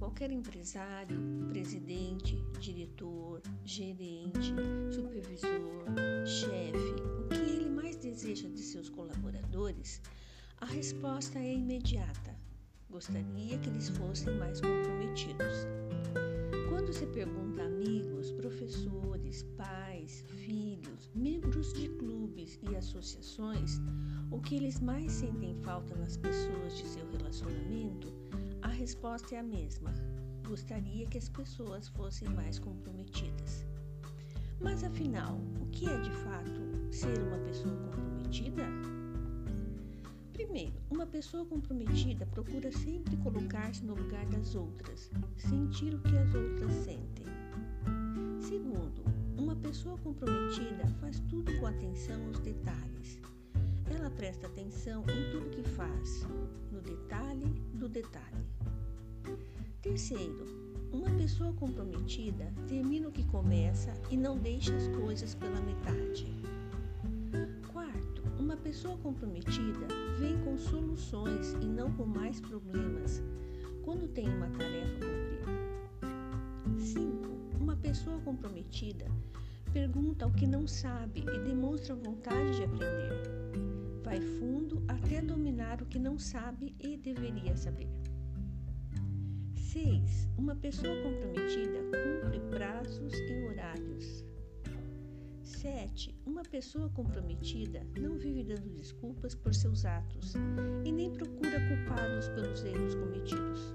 qualquer empresário, presidente, diretor, gerente, supervisor, chefe, o que ele mais deseja de seus colaboradores, a resposta é imediata. Gostaria que eles fossem mais comprometidos. Quando se pergunta a amigos, professores, pais, filhos, membros de clubes e associações o que eles mais sentem falta nas pessoas de seu relacionamento, a resposta é a mesma. Gostaria que as pessoas fossem mais comprometidas. Mas afinal, o que é de fato ser uma pessoa comprometida? Primeiro, uma pessoa comprometida procura sempre colocar-se no lugar das outras, sentir o que as outras sentem. Segundo, pessoa comprometida faz tudo com atenção aos detalhes. Ela presta atenção em tudo que faz, no detalhe do detalhe. Terceiro, uma pessoa comprometida termina o que começa e não deixa as coisas pela metade. Quarto, uma pessoa comprometida vem com soluções e não com mais problemas quando tem uma tarefa a cumprir. 5. Uma pessoa comprometida pergunta o que não sabe e demonstra vontade de aprender. Vai fundo até dominar o que não sabe e deveria saber. 6. Uma pessoa comprometida cumpre prazos e horários. 7. Uma pessoa comprometida não vive dando desculpas por seus atos e nem procura culpados pelos erros cometidos.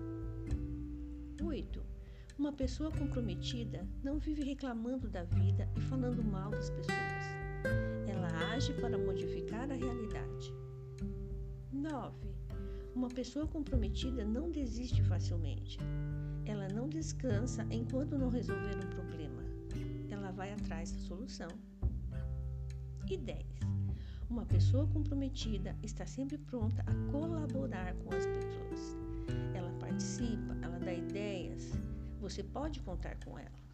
8. Uma pessoa comprometida não vive reclamando da vida e falando mal das pessoas. Ela age para modificar a realidade. 9. Uma pessoa comprometida não desiste facilmente. Ela não descansa enquanto não resolver um problema. Ela vai atrás da solução. E 10. Uma pessoa comprometida está sempre pronta a colaborar com as pessoas. Ela participa, ela dá ideias. Você pode contar com ela.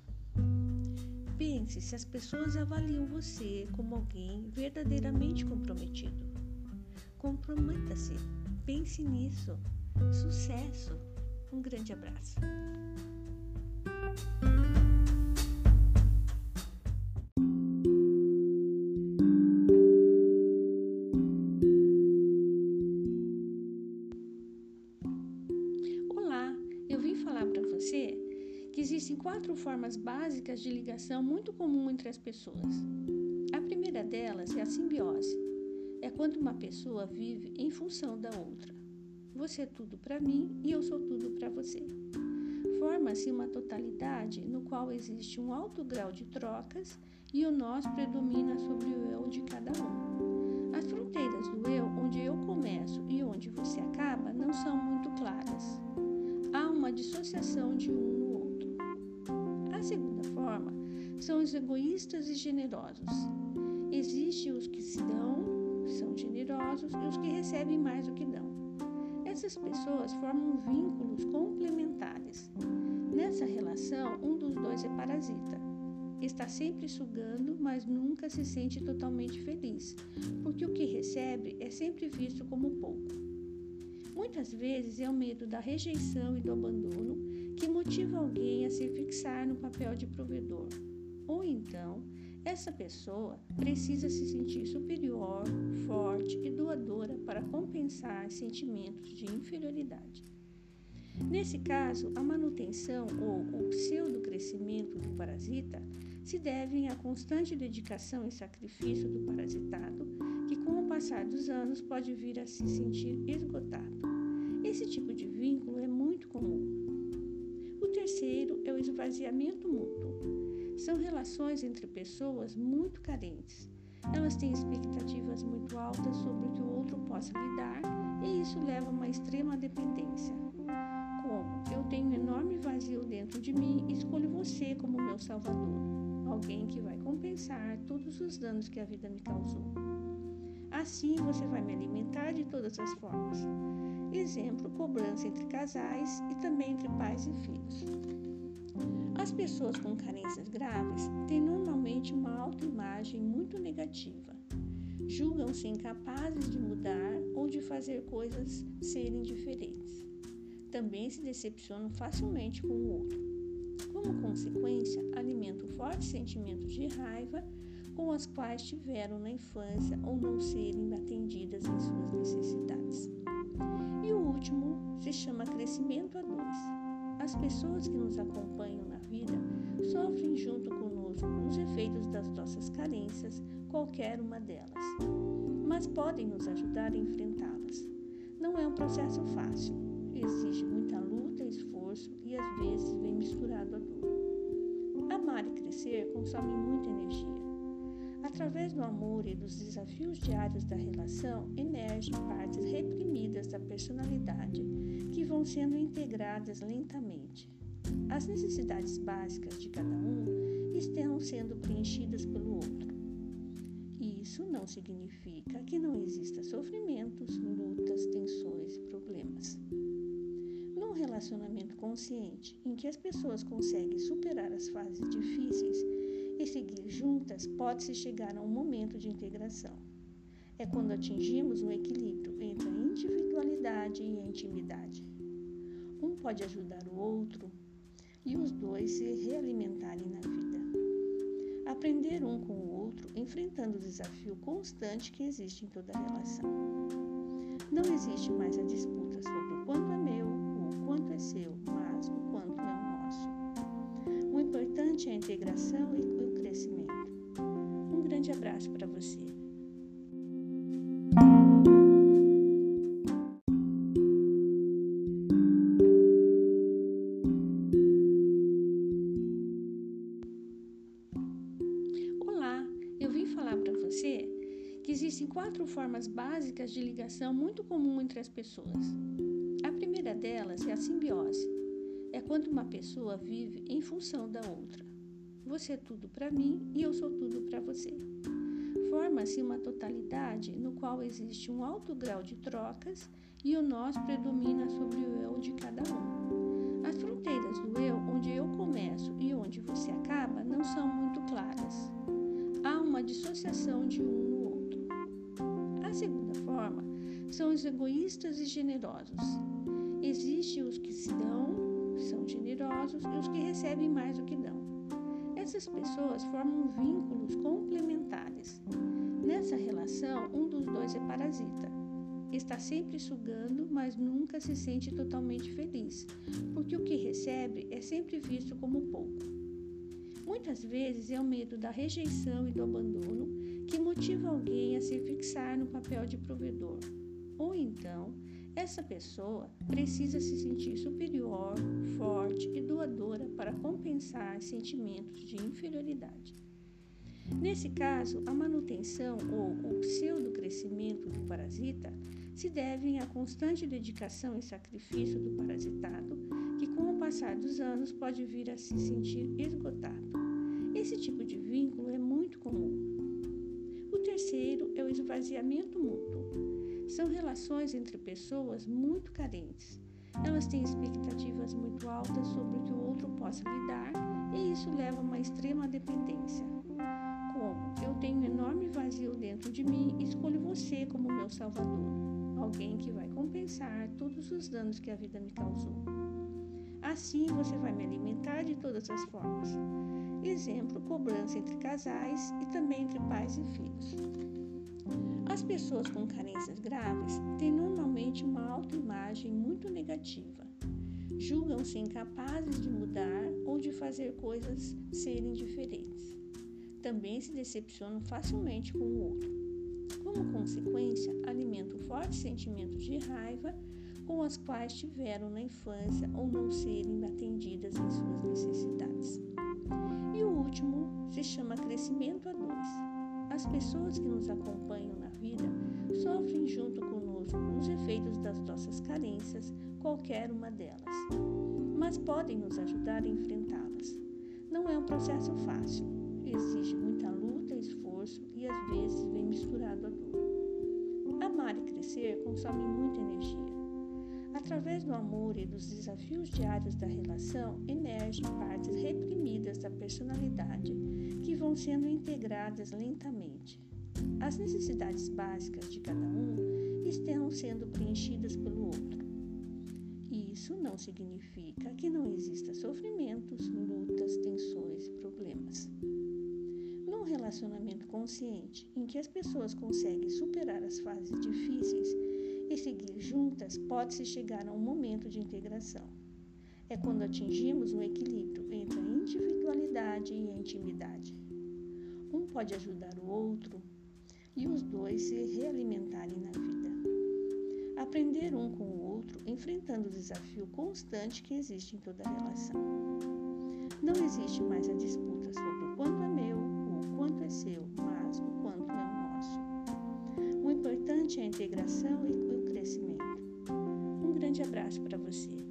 Pense se as pessoas avaliam você como alguém verdadeiramente comprometido. Comprometa-se. Pense nisso. Sucesso! Um grande abraço. Existem quatro formas básicas de ligação muito comum entre as pessoas. A primeira delas é a simbiose. É quando uma pessoa vive em função da outra. Você é tudo para mim e eu sou tudo para você. Forma-se uma totalidade no qual existe um alto grau de trocas e o nós predomina sobre o eu de cada um. As fronteiras do eu, onde eu começo e onde você acaba, não são muito claras. Há uma dissociação de um forma são os egoístas e generosos. Existem os que se dão, são generosos, e os que recebem mais do que dão. Essas pessoas formam vínculos complementares. Nessa relação, um dos dois é parasita. Está sempre sugando, mas nunca se sente totalmente feliz, porque o que recebe é sempre visto como pouco. Muitas vezes é o medo da rejeição e do abandono que motiva alguém a se fixar no papel de provedor. Ou então, essa pessoa precisa se sentir superior, forte e doadora para compensar sentimentos de inferioridade. Nesse caso, a manutenção ou o pseudo-crescimento do parasita se devem à constante dedicação e sacrifício do parasitado, que com o passar dos anos pode vir a se sentir esgotado. Esse tipo de vínculo é muito comum terceiro é o esvaziamento mútuo. São relações entre pessoas muito carentes. Elas têm expectativas muito altas sobre o que o outro possa lhe dar e isso leva a uma extrema dependência. Como eu tenho um enorme vazio dentro de mim, escolho você como meu salvador, alguém que vai compensar todos os danos que a vida me causou. Assim você vai me alimentar de todas as formas. Exemplo, cobrança entre casais e também entre pais e filhos. As pessoas com carências graves têm normalmente uma autoimagem muito negativa. Julgam-se incapazes de mudar ou de fazer coisas serem diferentes. Também se decepcionam facilmente com o outro. Como consequência, alimentam fortes sentimentos de raiva com as quais tiveram na infância ou não serem atendidas chama crescimento a dois. As pessoas que nos acompanham na vida sofrem junto conosco os efeitos das nossas carências, qualquer uma delas, mas podem nos ajudar a enfrentá-las. Não é um processo fácil, exige muita luta, esforço e às vezes vem misturado a dor. Amar e crescer consome muita energia. Através do amor e dos desafios diários da relação, emergem partes reprimidas da personalidade que vão sendo integradas lentamente. As necessidades básicas de cada um estão sendo preenchidas pelo outro. Isso não significa que não exista sofrimentos, lutas, tensões e problemas. Num relacionamento consciente, em que as pessoas conseguem superar as fases difíceis e seguir juntas, pode-se chegar a um momento de integração. É quando atingimos um equilíbrio entre a individualidade e a intimidade. Um pode ajudar o outro e os dois se realimentarem na vida. Aprender um com o outro, enfrentando o desafio constante que existe em toda relação. Não existe mais a disputa sobre o quanto é meu ou o quanto é seu, mas o quanto é o nosso. O importante é a integração e o crescimento. Um grande abraço para você. Existem quatro formas básicas de ligação muito comum entre as pessoas. A primeira delas é a simbiose. É quando uma pessoa vive em função da outra. Você é tudo para mim e eu sou tudo para você. Forma-se uma totalidade no qual existe um alto grau de trocas e o nós predomina sobre o eu de cada um. As fronteiras do eu, onde eu começo e onde você acaba, não são muito claras. Há uma dissociação de um a segunda forma são os egoístas e generosos. Existem os que se dão, são generosos, e os que recebem mais do que dão. Essas pessoas formam vínculos complementares. Nessa relação, um dos dois é parasita. Está sempre sugando, mas nunca se sente totalmente feliz, porque o que recebe é sempre visto como pouco. Muitas vezes é o medo da rejeição e do abandono que motiva alguém a se fixar no papel de provedor. Ou então, essa pessoa precisa se sentir superior, forte e doadora para compensar sentimentos de inferioridade. Nesse caso, a manutenção ou o pseudo-crescimento do parasita se devem à constante dedicação e sacrifício do parasitado, que com o passar dos anos pode vir a se sentir esgotado. Esse tipo de vínculo é muito comum terceiro é o esvaziamento mútuo. São relações entre pessoas muito carentes. Elas têm expectativas muito altas sobre o que o outro possa lhe dar e isso leva a uma extrema dependência. Como eu tenho um enorme vazio dentro de mim, escolho você como meu salvador, alguém que vai compensar todos os danos que a vida me causou. Assim você vai me alimentar de todas as formas. Exemplo, cobrança entre casais e também entre pais e filhos. As pessoas com carências graves têm normalmente uma autoimagem muito negativa. Julgam-se incapazes de mudar ou de fazer coisas serem diferentes. Também se decepcionam facilmente com o outro. Como consequência, alimentam fortes sentimentos de raiva com as quais tiveram na infância ou não serem atendidas em suas necessidades. E o último se chama crescimento a dois. As pessoas que nos acompanham na vida sofrem junto conosco os efeitos das nossas carências, qualquer uma delas, mas podem nos ajudar a enfrentá-las. Não é um processo fácil, exige muita luta, esforço e às vezes vem misturado a dor. Amar e crescer consome muita energia. Através do amor e dos desafios diários da relação, emergem partes reprimidas da personalidade vão sendo integradas lentamente. As necessidades básicas de cada um estão sendo preenchidas pelo outro. Isso não significa que não exista sofrimentos, lutas, tensões e problemas. Num relacionamento consciente, em que as pessoas conseguem superar as fases difíceis e seguir juntas, pode-se chegar a um momento de integração. É quando atingimos um equilíbrio entre a individualidade e a intimidade. Pode ajudar o outro e os dois se realimentarem na vida. Aprender um com o outro, enfrentando o desafio constante que existe em toda relação. Não existe mais a disputa sobre o quanto é meu ou o quanto é seu, mas o quanto é o nosso. O importante é a integração e o crescimento. Um grande abraço para você.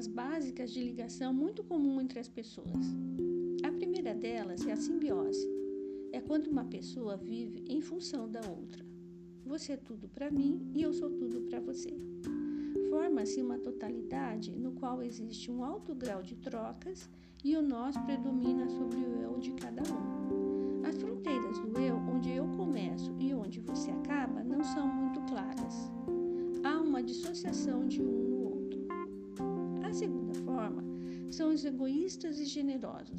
Formas básicas de ligação muito comum entre as pessoas. A primeira delas é a simbiose. É quando uma pessoa vive em função da outra. Você é tudo para mim e eu sou tudo para você. Forma-se uma totalidade no qual existe um alto grau de trocas e o nós predomina sobre o eu de cada um. As fronteiras do eu, onde eu começo e onde você acaba, não são muito claras. Há uma dissociação de um a segunda forma são os egoístas e generosos.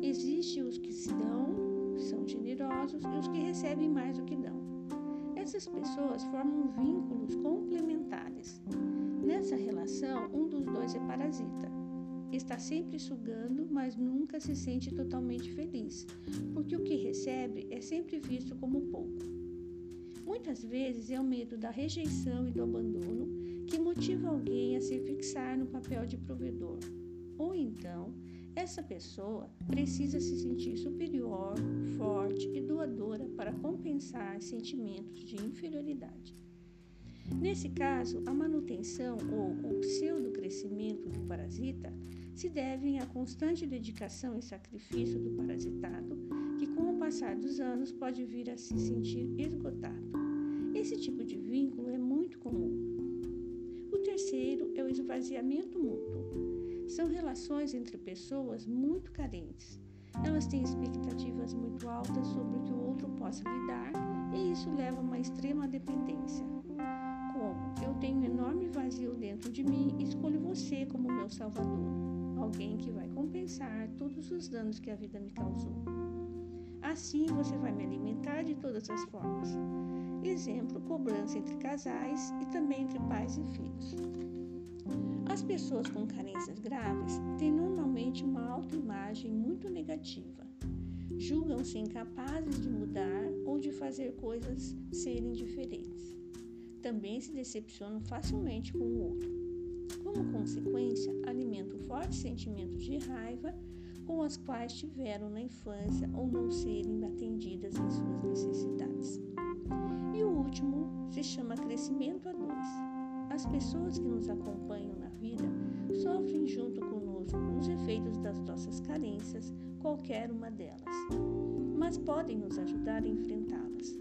Existem os que se dão, são generosos, e os que recebem mais do que dão. Essas pessoas formam vínculos complementares. Nessa relação, um dos dois é parasita. Está sempre sugando, mas nunca se sente totalmente feliz, porque o que recebe é sempre visto como pouco. Muitas vezes é o medo da rejeição e do abandono que motiva alguém a se fixar no papel de provedor. Ou então, essa pessoa precisa se sentir superior, forte e doadora para compensar sentimentos de inferioridade. Nesse caso, a manutenção ou o pseudo-crescimento do parasita se devem à constante dedicação e sacrifício do parasitado, que com o passar dos anos pode vir a se sentir esgotado. Esse tipo de vínculo é muito comum terceiro é o esvaziamento mútuo. São relações entre pessoas muito carentes. Elas têm expectativas muito altas sobre o que o outro possa lhe dar e isso leva a uma extrema dependência. Como eu tenho um enorme vazio dentro de mim escolho você como meu salvador, alguém que vai compensar todos os danos que a vida me causou. Assim você vai me alimentar de todas as formas. Exemplo, cobrança entre casais e também entre pais e filhos. As pessoas com carências graves têm normalmente uma autoimagem muito negativa. Julgam-se incapazes de mudar ou de fazer coisas serem diferentes. Também se decepcionam facilmente com o outro. Como consequência, alimentam fortes sentimentos de raiva com as quais tiveram na infância ou não serem atendidas em suas necessidades. E o último se chama crescimento a dois. As pessoas que nos acompanham na vida sofrem junto conosco os efeitos das nossas carências, qualquer uma delas, mas podem nos ajudar a enfrentá-las.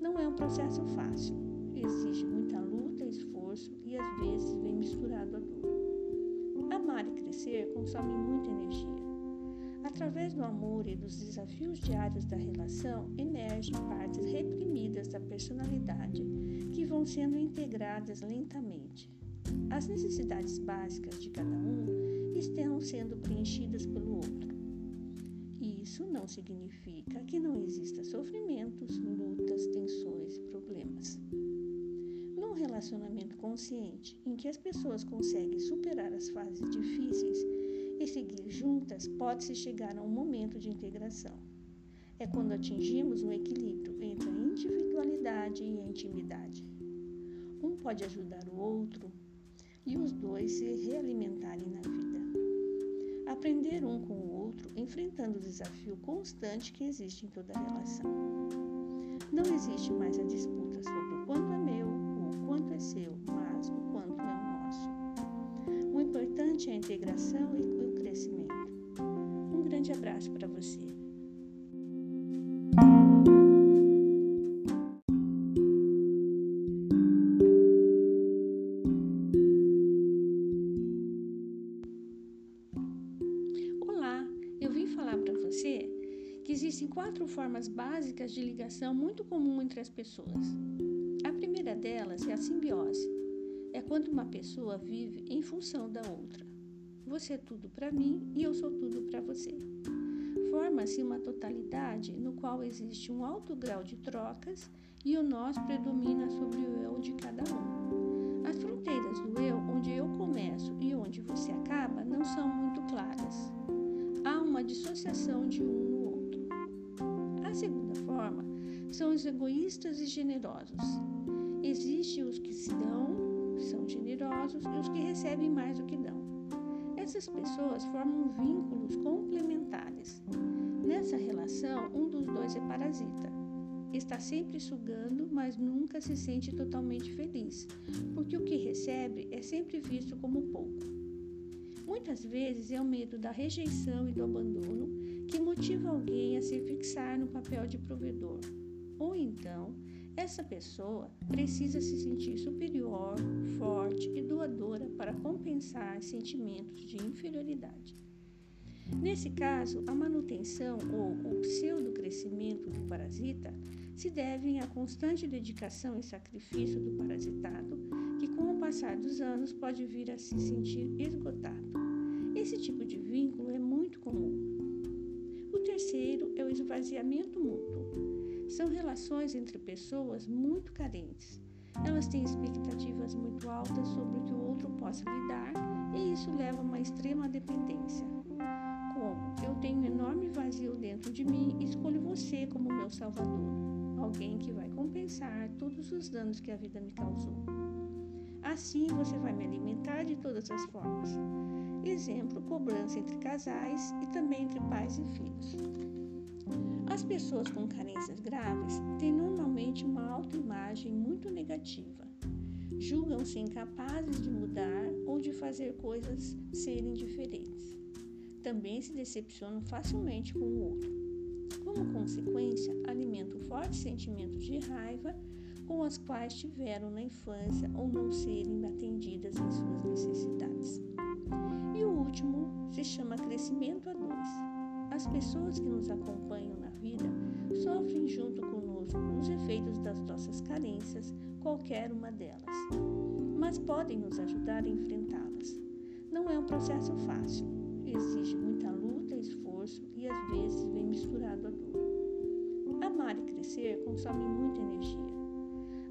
Não é um processo fácil, exige muita luta, esforço e às vezes vem misturado a dor. Amar e crescer consome muita energia Através do amor e dos desafios diários da relação, emergem partes reprimidas da personalidade que vão sendo integradas lentamente. As necessidades básicas de cada um estão sendo preenchidas pelo outro. Isso não significa que não exista sofrimentos, lutas, tensões e problemas. Num relacionamento consciente, em que as pessoas conseguem superar as fases difíceis, e seguir juntas, pode-se chegar a um momento de integração. É quando atingimos um equilíbrio entre a individualidade e a intimidade. Um pode ajudar o outro e os dois se realimentarem na vida. Aprender um com o outro, enfrentando o desafio constante que existe em toda relação. Não existe mais a disputa sobre o quanto é meu ou o quanto é seu, mas o quanto é o nosso. O importante é a integração e crescimento. Um grande abraço para você. Formas básicas de ligação muito comum entre as pessoas. A primeira delas é a simbiose. É quando uma pessoa vive em função da outra. Você é tudo para mim e eu sou tudo para você. Forma-se uma totalidade no qual existe um alto grau de trocas e o nós predomina sobre o eu de cada um. As fronteiras do eu, onde eu começo e onde você acaba, não são muito claras. Há uma dissociação de um. A segunda forma são os egoístas e generosos. Existem os que se dão, são generosos, e os que recebem mais do que dão. Essas pessoas formam vínculos complementares. Nessa relação, um dos dois é parasita. Está sempre sugando, mas nunca se sente totalmente feliz, porque o que recebe é sempre visto como pouco. Muitas vezes é o medo da rejeição e do abandono que motiva alguém a se fixar no papel de provedor. Ou então, essa pessoa precisa se sentir superior, forte e doadora para compensar sentimentos de inferioridade. Nesse caso, a manutenção ou o pseudo-crescimento do parasita se devem à constante dedicação e sacrifício do parasitado, que com o passar dos anos pode vir a se sentir esgotado. Esse tipo de vínculo é muito comum. O esvaziamento mútuo. São relações entre pessoas muito carentes. Elas têm expectativas muito altas sobre o que o outro possa lhe dar e isso leva a uma extrema dependência. Como eu tenho um enorme vazio dentro de mim escolho você como meu salvador, alguém que vai compensar todos os danos que a vida me causou. Assim você vai me alimentar de todas as formas. Exemplo: cobrança entre casais e também entre pais e filhos. As pessoas com carências graves têm normalmente uma autoimagem muito negativa. Julgam-se incapazes de mudar ou de fazer coisas serem diferentes. Também se decepcionam facilmente com o outro. Como consequência, alimentam fortes sentimentos de raiva com as quais tiveram na infância ou não serem atendidas em suas necessidades. E o último se chama crescimento a dois as pessoas que nos acompanham na vida sofrem junto conosco os efeitos das nossas carências, qualquer uma delas, mas podem nos ajudar a enfrentá-las. Não é um processo fácil, exige muita luta, esforço e às vezes vem misturado a dor. Amar e crescer consome muita energia.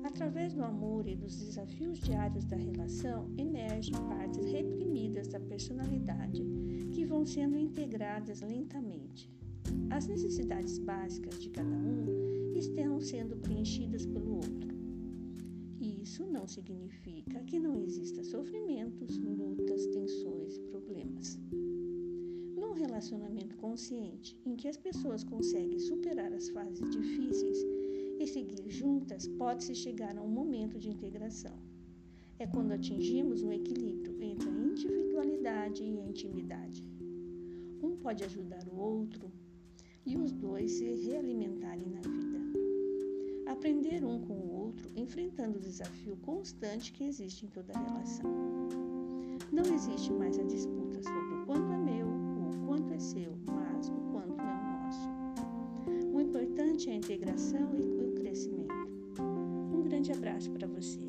Através do amor e dos desafios diários da relação, emergem partes reprimidas da personalidade vão sendo integradas lentamente. As necessidades básicas de cada um estão sendo preenchidas pelo outro. Isso não significa que não exista sofrimentos, lutas, tensões e problemas. Num relacionamento consciente, em que as pessoas conseguem superar as fases difíceis e seguir juntas, pode-se chegar a um momento de integração. É quando atingimos um equilíbrio entre a individualidade e a intimidade. Um pode ajudar o outro e os dois se realimentarem na vida. Aprender um com o outro, enfrentando o desafio constante que existe em toda relação. Não existe mais a disputa sobre o quanto é meu ou o quanto é seu, mas o quanto é o nosso. O importante é a integração e o crescimento. Um grande abraço para você.